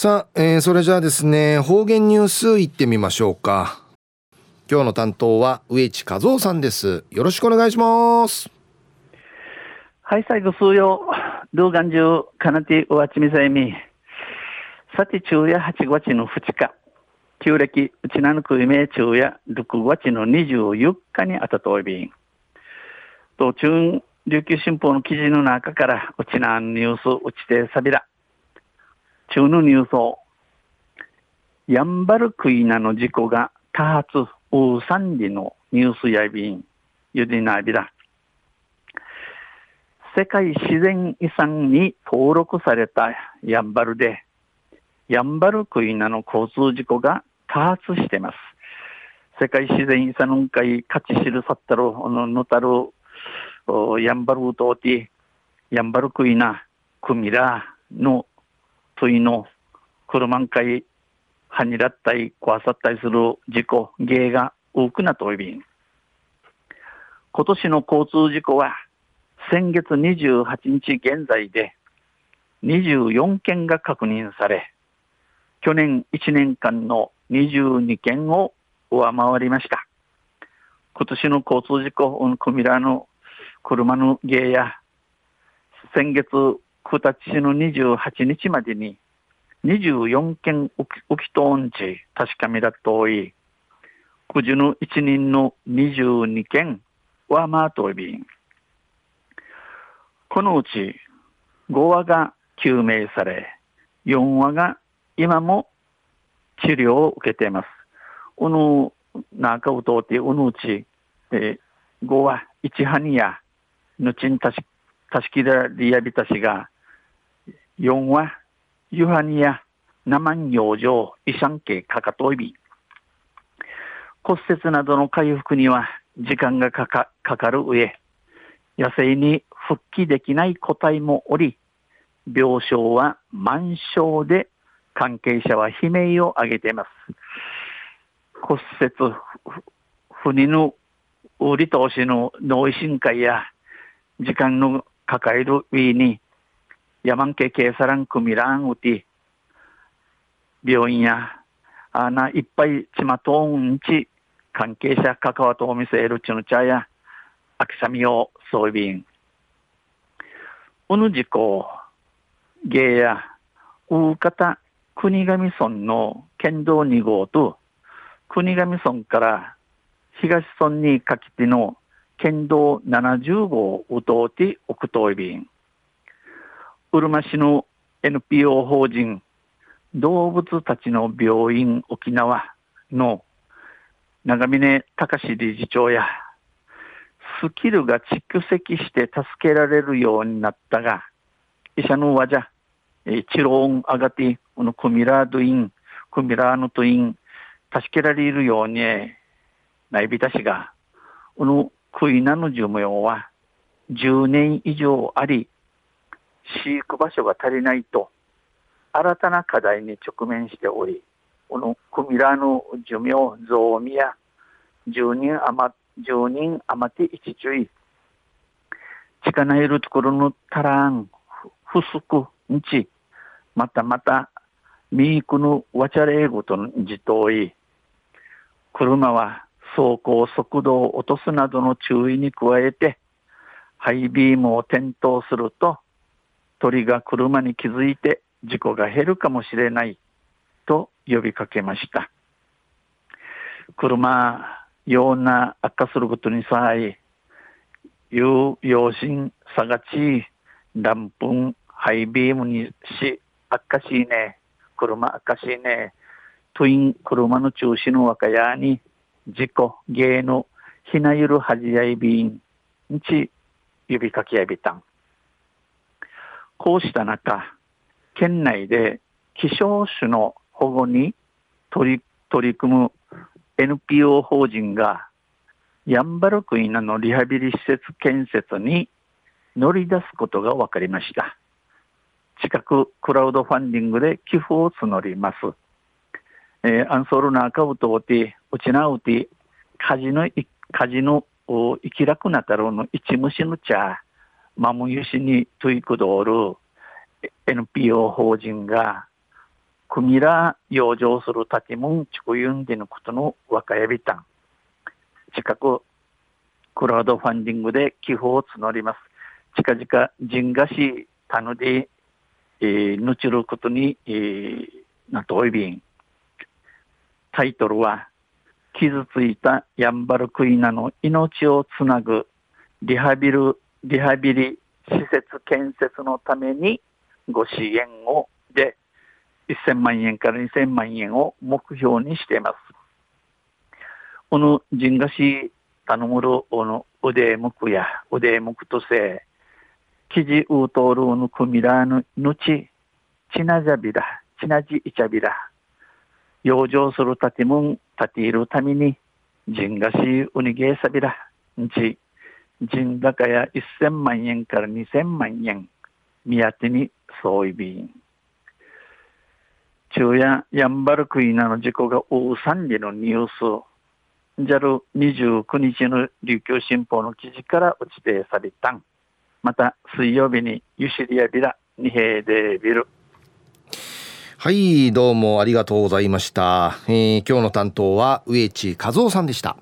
さあ、えー、それじゃあですね方言ニュースいってみましょうか。今日の担当は植地和夫さんです。よろしくお願いします。はい最後数曜動画中かなておわちみさえみ。さて昼夜8月の2日旧暦うちなぬくいめ昼夜6月の24日にあたといびん。と中琉球新報の記事の中からうちなニュースうちてさびら。中のニュースを、やんばるクイナの事故が多発、大三里のニュースやびん、ゆでなびら。世界自然遺産に登録されたやんばるで、やんばるクイナの交通事故が多発しています。世界自然遺産の会勝ち知るさったる、ののたる、やんばるうとうて、やんばるクイナ、クミラの問いの車んかい、はにらったり、壊さったりする事故、芸が多くなっておいびん。今年の交通事故は、先月28日現在で24件が確認され、去年1年間の22件を上回りました。今年の交通事故、うんくみらの車の芸や、先月9日の28日までに24件起きとんち確かめだとおい、九時の一人の22件はまあといびん。このうち5話が救命され、4話が今も治療を受けています。うぬ、中を通ってうぬうち、えー、5話、1ハニや、ぬちんたし、たしきらリアビタシが、4は、ユハニヤ、ナマン養生、イシャンケ、カカトイビ。骨折などの回復には時間がかかかかる上、野生に復帰できない個体もおり、病床は満床で関係者は悲鳴を上げています。骨折、不妊の売り通しの脳維新会や時間の抱える上にヤマンケケーサランクミランウティ、病院や、あないっぱいちまとんち、関係者関わとお店えるちの茶や、あきさみをそういびん。うぬじこ、芸や、うかた国頭村の県道2号と、国頭村から東村にかけての県道70号うとうておくといびん。うるま市の NPO 法人動物たちの病院沖縄の長峰隆理事長やスキルが蓄積して助けられるようになったが医者の輪じゃ治療上がってこのクミラードインクミラーのトイン助けられるようにないびたしがこのクイナの寿命は10年以上あり飼育場所が足りないと新たな課題に直面しており、このクミラの寿命増味や10人余人余って一注意、近ないるところのたらん、不足、んち、またまた、ミークのわちゃれごとの自動い、車は走行速度を落とすなどの注意に加えて、ハイビームを点灯すると、鳥が車に気づいて事故が減るかもしれないと呼びかけました。車、ような悪化することにさえ、いう用心、さがち、ランプン、ハイビームにし、悪化しいね、車悪化しいね、トゥイン、車の中止の若やに、事故、芸の、ひなゆるはじやいびん、にち、呼びかけやびたん。こうした中、県内で希少種の保護に取り取り組む NPO 法人がヤンバルクイナのリハビリ施設建設に乗り出すことが分かりました。近くクラウドファンディングで寄付を募ります。えー、アンソールナーカウトをて、うちなうて、カジの、カジの、生きらくなたろうの一虫の茶、マムユシにトイクドール NPO 法人がくみら養生する建物ちくゆんでのことの若やびたん。近く、クラウドファンディングで寄付を募ります。近々、人賀市、たので、えー、ぬちることに、えー、なといびん。タイトルは、傷ついたヤンバルクイナの命をつなぐリハビル、リハビリ施設建設のためにご支援をで1000万円から2000万円を目標にしています。この人がし頼むるこの腕向くや腕向くとせ、記事うとるのくみらぬぬち、ちなじゃびら、ちなじいちゃびら、養生するたてもん、たているために、人がしうにげさびら、んち、人高や1000万円から2000万円、目当てに総意便。昼夜ヤンバルクイナの事故が大三里のニュース、JAL29 日の琉球新報の記事から打ち出されたん。また水曜日にユシリアビラ、二平デビル。はい、どうもありがとうございました。えー、今日の担当は植地和夫さんでした。